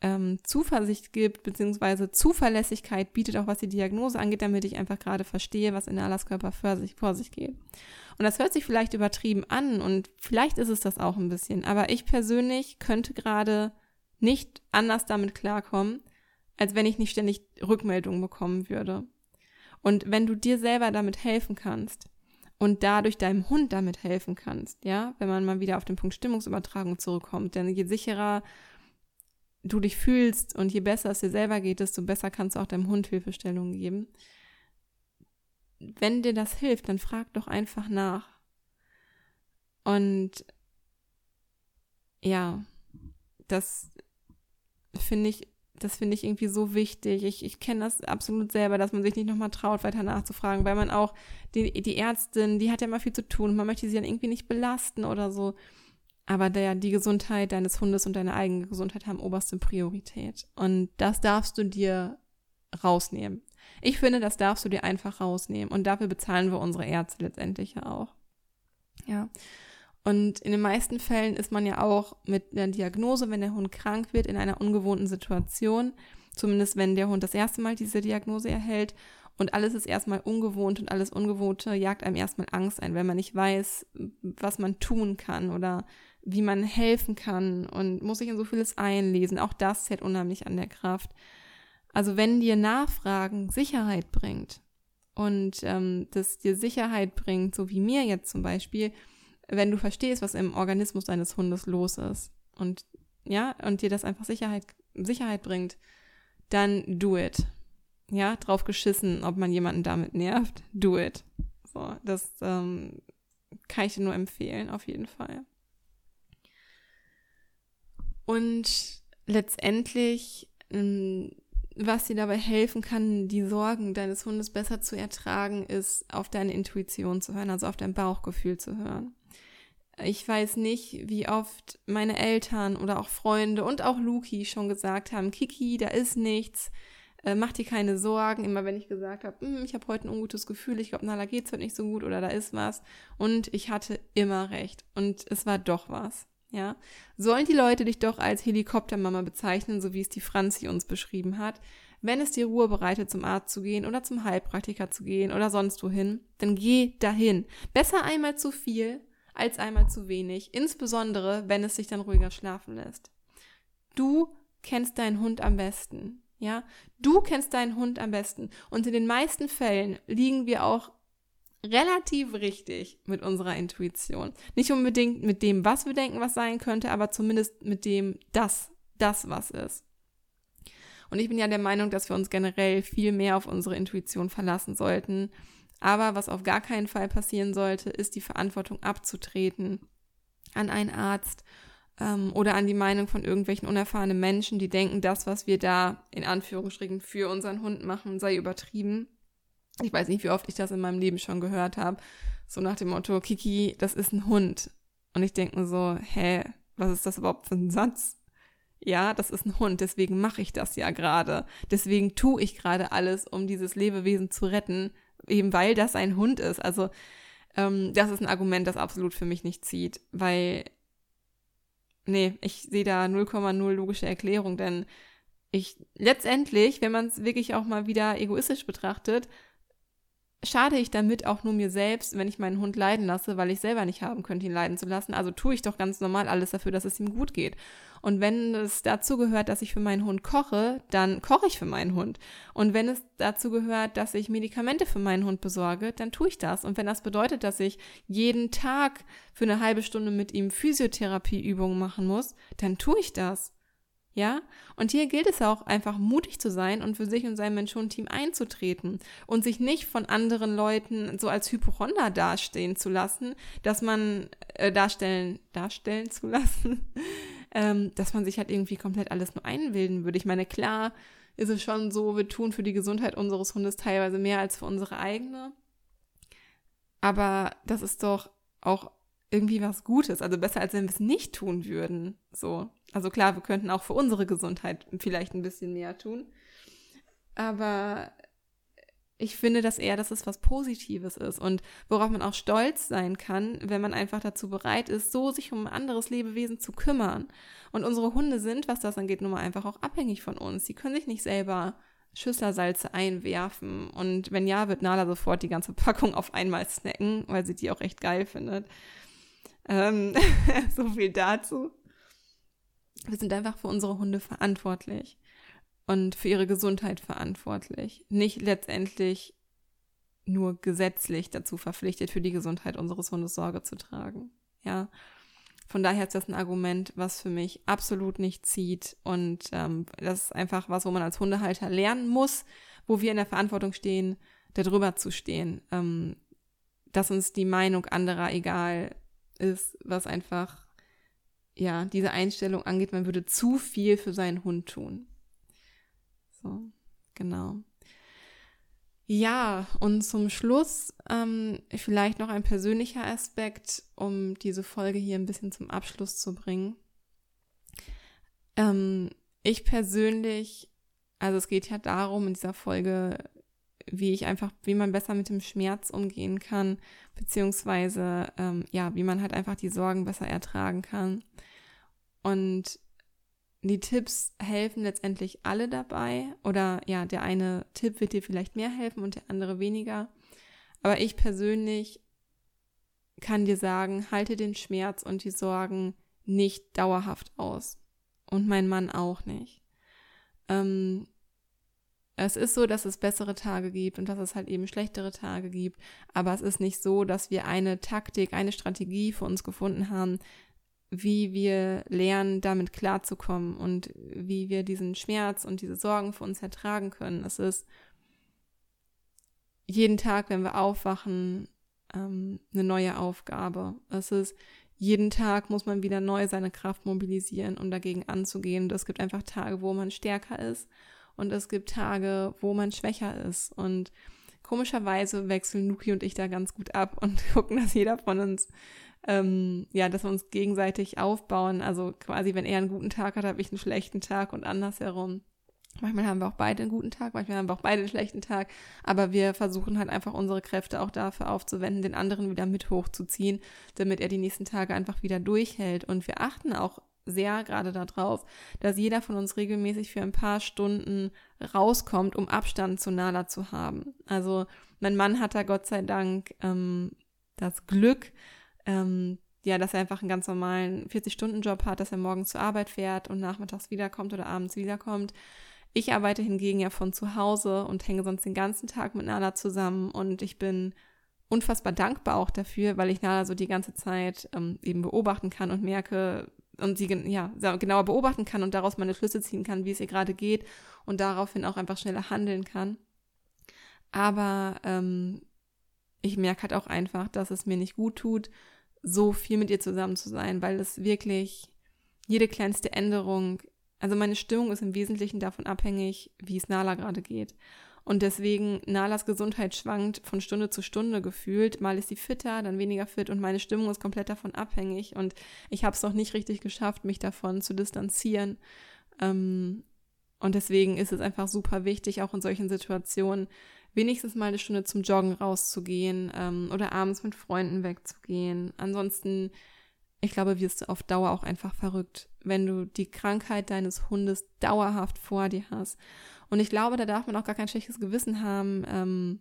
ähm, Zuversicht gibt, beziehungsweise Zuverlässigkeit bietet, auch was die Diagnose angeht, damit ich einfach gerade verstehe, was in der Allerskörper vor sich, vor sich geht. Und das hört sich vielleicht übertrieben an und vielleicht ist es das auch ein bisschen, aber ich persönlich könnte gerade nicht anders damit klarkommen, als wenn ich nicht ständig Rückmeldungen bekommen würde. Und wenn du dir selber damit helfen kannst und dadurch deinem Hund damit helfen kannst, ja, wenn man mal wieder auf den Punkt Stimmungsübertragung zurückkommt, denn je sicherer du dich fühlst und je besser es dir selber geht, desto besser kannst du auch deinem Hund Hilfestellungen geben. Wenn dir das hilft, dann frag doch einfach nach. Und ja, das finde ich, das finde ich irgendwie so wichtig. Ich, ich kenne das absolut selber, dass man sich nicht nochmal traut, weiter nachzufragen, weil man auch die, die Ärztin, die hat ja mal viel zu tun, man möchte sie dann irgendwie nicht belasten oder so. Aber der, die Gesundheit deines Hundes und deine eigene Gesundheit haben oberste Priorität. Und das darfst du dir rausnehmen. Ich finde, das darfst du dir einfach rausnehmen. Und dafür bezahlen wir unsere Ärzte letztendlich ja auch. Ja. Und in den meisten Fällen ist man ja auch mit einer Diagnose, wenn der Hund krank wird, in einer ungewohnten Situation. Zumindest wenn der Hund das erste Mal diese Diagnose erhält. Und alles ist erstmal ungewohnt und alles Ungewohnte jagt einem erstmal Angst ein, wenn man nicht weiß, was man tun kann oder wie man helfen kann und muss sich in so vieles einlesen. Auch das zählt unheimlich an der Kraft. Also wenn dir Nachfragen Sicherheit bringt und ähm, das dir Sicherheit bringt, so wie mir jetzt zum Beispiel, wenn du verstehst, was im Organismus deines Hundes los ist und ja, und dir das einfach Sicherheit, Sicherheit bringt, dann do it. Ja, drauf geschissen, ob man jemanden damit nervt, do it. So, das ähm, kann ich dir nur empfehlen, auf jeden Fall. Und letztendlich, ähm, was dir dabei helfen kann, die Sorgen deines Hundes besser zu ertragen, ist auf deine Intuition zu hören, also auf dein Bauchgefühl zu hören. Ich weiß nicht, wie oft meine Eltern oder auch Freunde und auch Luki schon gesagt haben, Kiki, da ist nichts, äh, mach dir keine Sorgen. Immer wenn ich gesagt habe, hm, ich habe heute ein ungutes Gefühl, ich glaube, Nala geht's heute nicht so gut oder da ist was. Und ich hatte immer recht. Und es war doch was. Ja, sollen die Leute dich doch als Helikoptermama bezeichnen, so wie es die Franzi uns beschrieben hat. Wenn es dir Ruhe bereitet, zum Arzt zu gehen oder zum Heilpraktiker zu gehen oder sonst wohin, dann geh dahin. Besser einmal zu viel als einmal zu wenig, insbesondere wenn es sich dann ruhiger schlafen lässt. Du kennst deinen Hund am besten. Ja, du kennst deinen Hund am besten. Und in den meisten Fällen liegen wir auch relativ richtig mit unserer Intuition. Nicht unbedingt mit dem, was wir denken, was sein könnte, aber zumindest mit dem, das, das, was ist. Und ich bin ja der Meinung, dass wir uns generell viel mehr auf unsere Intuition verlassen sollten. Aber was auf gar keinen Fall passieren sollte, ist die Verantwortung abzutreten an einen Arzt ähm, oder an die Meinung von irgendwelchen unerfahrenen Menschen, die denken, das, was wir da in Anführungsstrichen für unseren Hund machen, sei übertrieben Ich weiß nicht, wie oft ich das in meinem Leben schon gehört habe. So nach dem Motto, Kiki, das ist ein Hund. Und ich denke mir so, hä, was ist das überhaupt für ein Satz? Ja, das ist ein Hund, deswegen mache ich das ja gerade. Deswegen tue ich gerade alles, um dieses Lebewesen zu retten, eben weil das ein Hund ist. Also ähm, das ist ein Argument, das absolut für mich nicht zieht, weil nee, ich sehe da 0,0 logische Erklärung, denn ich letztendlich, wenn man es wirklich auch mal wieder egoistisch betrachtet, schade ich damit auch nur mir selbst, wenn ich meinen Hund leiden lasse, weil ich selber nicht haben könnte, ihn leiden zu lassen. Also tue ich doch ganz normal alles dafür, dass es ihm gut geht. Und wenn es dazu gehört, dass ich für meinen Hund koche, dann koche ich für meinen Hund. Und wenn es dazu gehört, dass ich Medikamente für meinen Hund besorge, dann tue ich das. Und wenn das bedeutet, dass ich jeden Tag für eine halbe Stunde mit ihm Physiotherapieübungen machen muss, dann tue ich das. Ja? Und hier gilt es auch einfach mutig zu sein und für sich und sein Mensch-Hund-Team einzutreten und sich nicht von anderen Leuten so als Hypochonder dastehen zu lassen, dass man äh, darstellen, darstellen zu lassen, ähm, dass man sich halt irgendwie komplett alles nur einbilden würde. Ich meine, klar ist es schon so, wir tun für die Gesundheit unseres Hundes teilweise mehr als für unsere eigene. Aber das ist doch auch irgendwie was Gutes. Also besser, als wenn wir es nicht tun würden. So. Also klar, wir könnten auch für unsere Gesundheit vielleicht ein bisschen mehr tun. Aber ich finde dass eher, dass es was Positives ist und worauf man auch stolz sein kann, wenn man einfach dazu bereit ist, so sich um ein anderes Lebewesen zu kümmern. Und unsere Hunde sind, was das angeht, nun mal einfach auch abhängig von uns. Sie können sich nicht selber Schüsslersalze einwerfen. Und wenn ja, wird Nala sofort die ganze Packung auf einmal snacken, weil sie die auch echt geil findet. Ähm, so viel dazu. Wir sind einfach für unsere Hunde verantwortlich und für ihre Gesundheit verantwortlich. Nicht letztendlich nur gesetzlich dazu verpflichtet, für die Gesundheit unseres Hundes Sorge zu tragen. Ja. Von daher ist das ein Argument, was für mich absolut nicht zieht. Und ähm, das ist einfach was, wo man als Hundehalter lernen muss, wo wir in der Verantwortung stehen, darüber zu stehen. Ähm, dass uns die Meinung anderer egal ist, was einfach, ja, diese Einstellung angeht, man würde zu viel für seinen Hund tun. So, genau. Ja, und zum Schluss ähm, vielleicht noch ein persönlicher Aspekt, um diese Folge hier ein bisschen zum Abschluss zu bringen. Ähm, ich persönlich, also es geht ja darum in dieser Folge, wie ich einfach, wie man besser mit dem Schmerz umgehen kann, beziehungsweise ähm, ja, wie man halt einfach die Sorgen besser ertragen kann. Und die Tipps helfen letztendlich alle dabei. Oder ja, der eine Tipp wird dir vielleicht mehr helfen und der andere weniger. Aber ich persönlich kann dir sagen, halte den Schmerz und die Sorgen nicht dauerhaft aus. Und mein Mann auch nicht. Ähm, es ist so, dass es bessere Tage gibt und dass es halt eben schlechtere Tage gibt. Aber es ist nicht so, dass wir eine Taktik, eine Strategie für uns gefunden haben, wie wir lernen, damit klarzukommen und wie wir diesen Schmerz und diese Sorgen für uns ertragen können. Es ist jeden Tag, wenn wir aufwachen, ähm, eine neue Aufgabe. Es ist jeden Tag muss man wieder neu seine Kraft mobilisieren, um dagegen anzugehen. Es gibt einfach Tage, wo man stärker ist und es gibt Tage, wo man schwächer ist. Und komischerweise wechseln Nuki und ich da ganz gut ab und gucken, dass jeder von uns ähm, ja, dass wir uns gegenseitig aufbauen. Also quasi, wenn er einen guten Tag hat, habe ich einen schlechten Tag und andersherum. Manchmal haben wir auch beide einen guten Tag, manchmal haben wir auch beide einen schlechten Tag, aber wir versuchen halt einfach unsere Kräfte auch dafür aufzuwenden, den anderen wieder mit hochzuziehen, damit er die nächsten Tage einfach wieder durchhält. Und wir achten auch sehr gerade darauf, dass jeder von uns regelmäßig für ein paar Stunden rauskommt, um Abstand zu Nala zu haben. Also mein Mann hat da Gott sei Dank ähm, das Glück, ähm, ja, dass er einfach einen ganz normalen 40-Stunden-Job hat, dass er morgens zur Arbeit fährt und nachmittags wiederkommt oder abends wiederkommt. Ich arbeite hingegen ja von zu Hause und hänge sonst den ganzen Tag mit Nala zusammen und ich bin unfassbar dankbar auch dafür, weil ich Nala so die ganze Zeit ähm, eben beobachten kann und merke und sie ja, genauer beobachten kann und daraus meine Schlüsse ziehen kann, wie es ihr gerade geht und daraufhin auch einfach schneller handeln kann. Aber ähm, ich merke halt auch einfach, dass es mir nicht gut tut, so viel mit ihr zusammen zu sein, weil es wirklich jede kleinste Änderung, also meine Stimmung ist im Wesentlichen davon abhängig, wie es Nala gerade geht. Und deswegen, Nalas Gesundheit schwankt von Stunde zu Stunde gefühlt. Mal ist sie fitter, dann weniger fit und meine Stimmung ist komplett davon abhängig. Und ich habe es noch nicht richtig geschafft, mich davon zu distanzieren. Ähm, und deswegen ist es einfach super wichtig, auch in solchen Situationen, wenigstens mal eine Stunde zum Joggen rauszugehen ähm, oder abends mit Freunden wegzugehen. Ansonsten, ich glaube, wirst du auf Dauer auch einfach verrückt, wenn du die Krankheit deines Hundes dauerhaft vor dir hast. Und ich glaube, da darf man auch gar kein schlechtes Gewissen haben, ähm,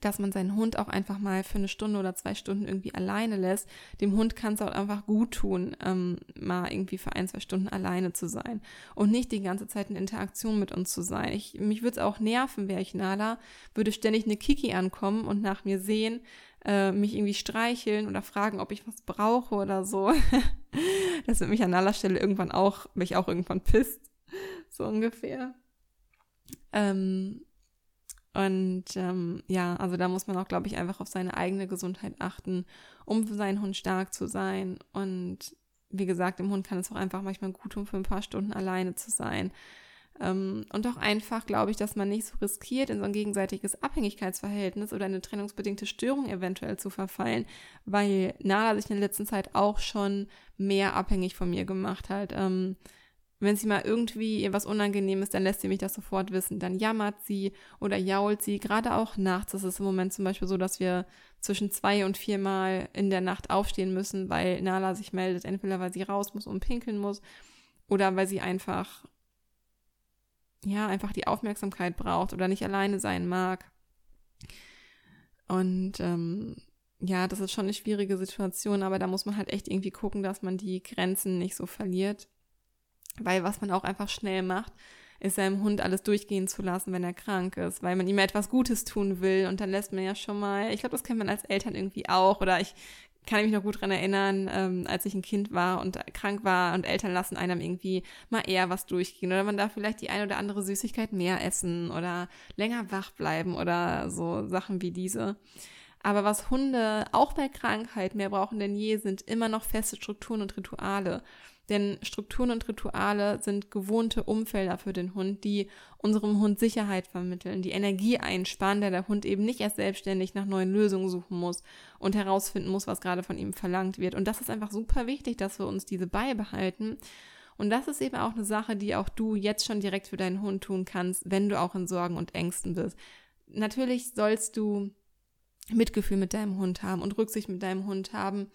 dass man seinen Hund auch einfach mal für eine Stunde oder zwei Stunden irgendwie alleine lässt. Dem Hund kann es auch einfach gut tun, ähm, mal irgendwie für ein, zwei Stunden alleine zu sein und nicht die ganze Zeit in Interaktion mit uns zu sein. Ich, mich würde es auch nerven, wäre ich Nala, würde ständig eine Kiki ankommen und nach mir sehen, äh, mich irgendwie streicheln oder fragen, ob ich was brauche oder so. das wird mich an Nalas Stelle irgendwann auch, mich auch irgendwann pisst. So ungefähr. Ähm, und ähm, ja, also da muss man auch, glaube ich, einfach auf seine eigene Gesundheit achten, um für seinen Hund stark zu sein. Und wie gesagt, dem Hund kann es auch einfach manchmal gut tun, für ein paar Stunden alleine zu sein. Ähm, und auch einfach, glaube ich, dass man nicht so riskiert, in so ein gegenseitiges Abhängigkeitsverhältnis oder eine trennungsbedingte Störung eventuell zu verfallen, weil Nala sich in der letzten Zeit auch schon mehr abhängig von mir gemacht hat. Ähm, wenn sie mal irgendwie ihr was unangenehm ist, dann lässt sie mich das sofort wissen. Dann jammert sie oder jault sie. Gerade auch nachts ist es im Moment zum Beispiel so, dass wir zwischen zwei und viermal in der Nacht aufstehen müssen, weil Nala sich meldet. Entweder weil sie raus muss und pinkeln muss oder weil sie einfach, ja, einfach die Aufmerksamkeit braucht oder nicht alleine sein mag. Und ähm, ja, das ist schon eine schwierige Situation, aber da muss man halt echt irgendwie gucken, dass man die Grenzen nicht so verliert. Weil was man auch einfach schnell macht, ist seinem Hund alles durchgehen zu lassen, wenn er krank ist, weil man ihm etwas Gutes tun will und dann lässt man ja schon mal, ich glaube, das kennt man als Eltern irgendwie auch oder ich kann mich noch gut dran erinnern, ähm, als ich ein Kind war und krank war und Eltern lassen einem irgendwie mal eher was durchgehen oder man darf vielleicht die eine oder andere Süßigkeit mehr essen oder länger wach bleiben oder so Sachen wie diese. Aber was Hunde auch bei Krankheit mehr brauchen denn je, sind immer noch feste Strukturen und Rituale. Denn Strukturen und Rituale sind gewohnte Umfelder für den Hund, die unserem Hund Sicherheit vermitteln, die Energie einsparen, der der Hund eben nicht erst selbstständig nach neuen Lösungen suchen muss und herausfinden muss, was gerade von ihm verlangt wird. Und das ist einfach super wichtig, dass wir uns diese beibehalten. Und das ist eben auch eine Sache, die auch du jetzt schon direkt für deinen Hund tun kannst, wenn du auch in Sorgen und Ängsten bist. Natürlich sollst du Mitgefühl mit deinem Hund haben und Rücksicht mit deinem Hund haben.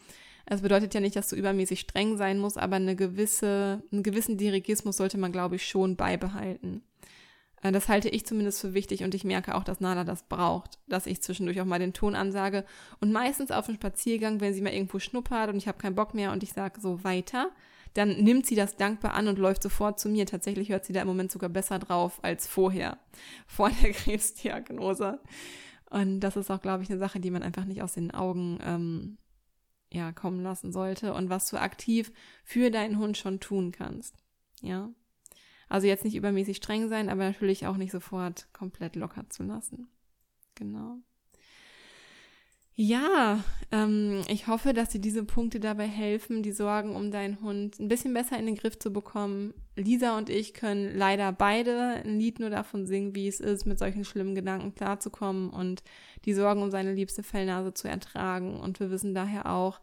Es bedeutet ja nicht, dass du übermäßig streng sein musst, aber eine gewisse, einen gewissen Dirigismus sollte man, glaube ich, schon beibehalten. Äh, das halte ich zumindest für wichtig und ich merke auch, dass Nala das braucht, dass ich zwischendurch auch mal den Ton ansage. Und meistens auf dem Spaziergang, wenn sie mal irgendwo schnuppert und ich habe keinen Bock mehr und ich sage so weiter, dann nimmt sie das dankbar an und läuft sofort zu mir. Tatsächlich hört sie da im Moment sogar besser drauf als vorher, vor der Krebsdiagnose. Und das ist auch, glaube ich, eine Sache, die man einfach nicht aus den Augen ähm, ja, kommen lassen sollte und was du aktiv für deinen Hund schon tun kannst. Ja. Also jetzt nicht übermäßig streng sein, aber natürlich auch nicht sofort komplett locker zu lassen. Genau. Ja, ähm, ich hoffe, dass dir diese Punkte dabei helfen, die Sorgen um deinen Hund ein bisschen besser in den Griff zu bekommen. Lisa und ich können leider beide ein Lied nur davon singen, wie es ist, mit solchen schlimmen Gedanken klarzukommen und die Sorgen um seine liebste Fellnase zu ertragen. Und wir wissen daher auch,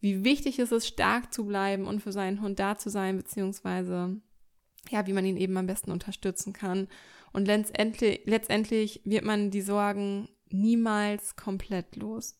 wie wichtig es ist, stark zu bleiben und für seinen Hund da zu sein, beziehungsweise ja, wie man ihn eben am besten unterstützen kann. Und letztendlich, letztendlich wird man die Sorgen niemals komplett los.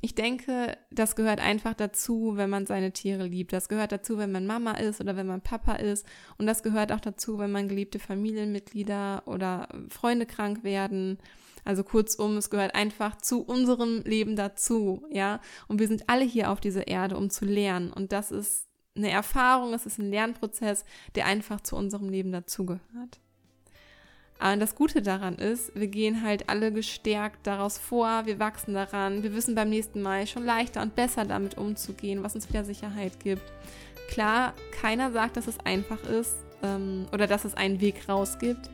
Ich denke, das gehört einfach dazu, wenn man seine Tiere liebt. Das gehört dazu, wenn man Mama ist oder wenn man Papa ist. Und das gehört auch dazu, wenn man geliebte Familienmitglieder oder Freunde krank werden. Also kurzum, es gehört einfach zu unserem Leben dazu, ja. Und wir sind alle hier auf dieser Erde, um zu lernen. Und das ist eine Erfahrung, es ist ein Lernprozess, der einfach zu unserem Leben dazugehört. Und das Gute daran ist, wir gehen halt alle gestärkt daraus vor, wir wachsen daran, wir wissen beim nächsten Mal schon leichter und besser damit umzugehen, was uns wieder Sicherheit gibt. Klar, keiner sagt, dass es einfach ist ähm, oder dass es einen Weg raus gibt,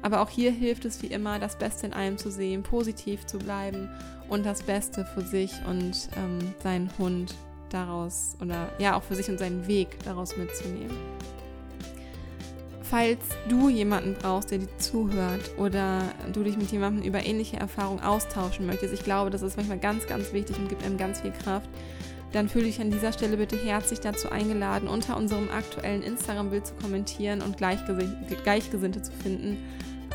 aber auch hier hilft es wie immer, das Beste in allem zu sehen, positiv zu bleiben und das Beste für sich und ähm, seinen Hund daraus oder ja auch für sich und seinen Weg daraus mitzunehmen. Falls du jemanden brauchst, der dir zuhört oder du dich mit jemandem über ähnliche Erfahrungen austauschen möchtest, ich glaube, das ist manchmal ganz, ganz wichtig und gibt einem ganz viel Kraft, dann fühle dich an dieser Stelle bitte herzlich dazu eingeladen, unter unserem aktuellen Instagram-Bild zu kommentieren und Gleichgesinnte zu finden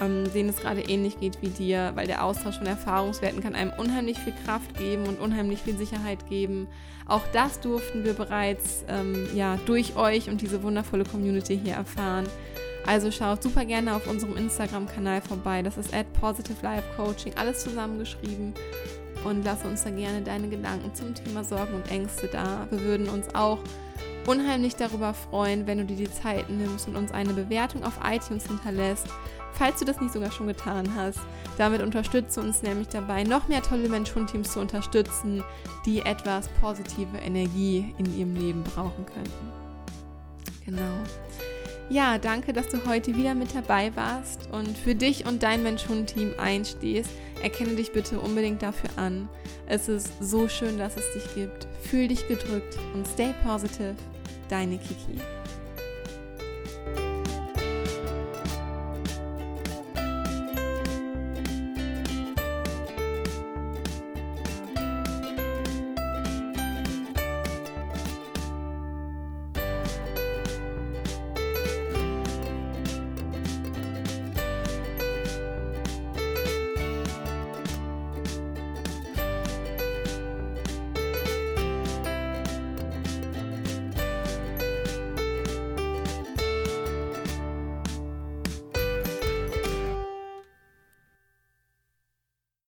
ähm, denen es gerade ähnlich geht wie dir, weil der Austausch von Erfahrungswerten kann einem unheimlich viel Kraft geben und unheimlich viel Sicherheit geben. Auch das durften wir bereits ähm, ja, durch euch und diese wundervolle Community hier erfahren. Also schaut super gerne auf unserem Instagram-Kanal vorbei. Das ist at Positive Life Coaching, alles zusammengeschrieben. Und lass uns da gerne deine Gedanken zum Thema Sorgen und Ängste da. Wir würden uns auch unheimlich darüber freuen, wenn du dir die Zeit nimmst und uns eine Bewertung auf iTunes hinterlässt falls du das nicht sogar schon getan hast. Damit unterstützt du uns nämlich dabei, noch mehr tolle Mensch-Hund-Teams zu unterstützen, die etwas positive Energie in ihrem Leben brauchen könnten. Genau. Ja, danke, dass du heute wieder mit dabei warst und für dich und dein Mensch-Hund-Team einstehst. Erkenne dich bitte unbedingt dafür an. Es ist so schön, dass es dich gibt. Fühl dich gedrückt und stay positive. Deine Kiki.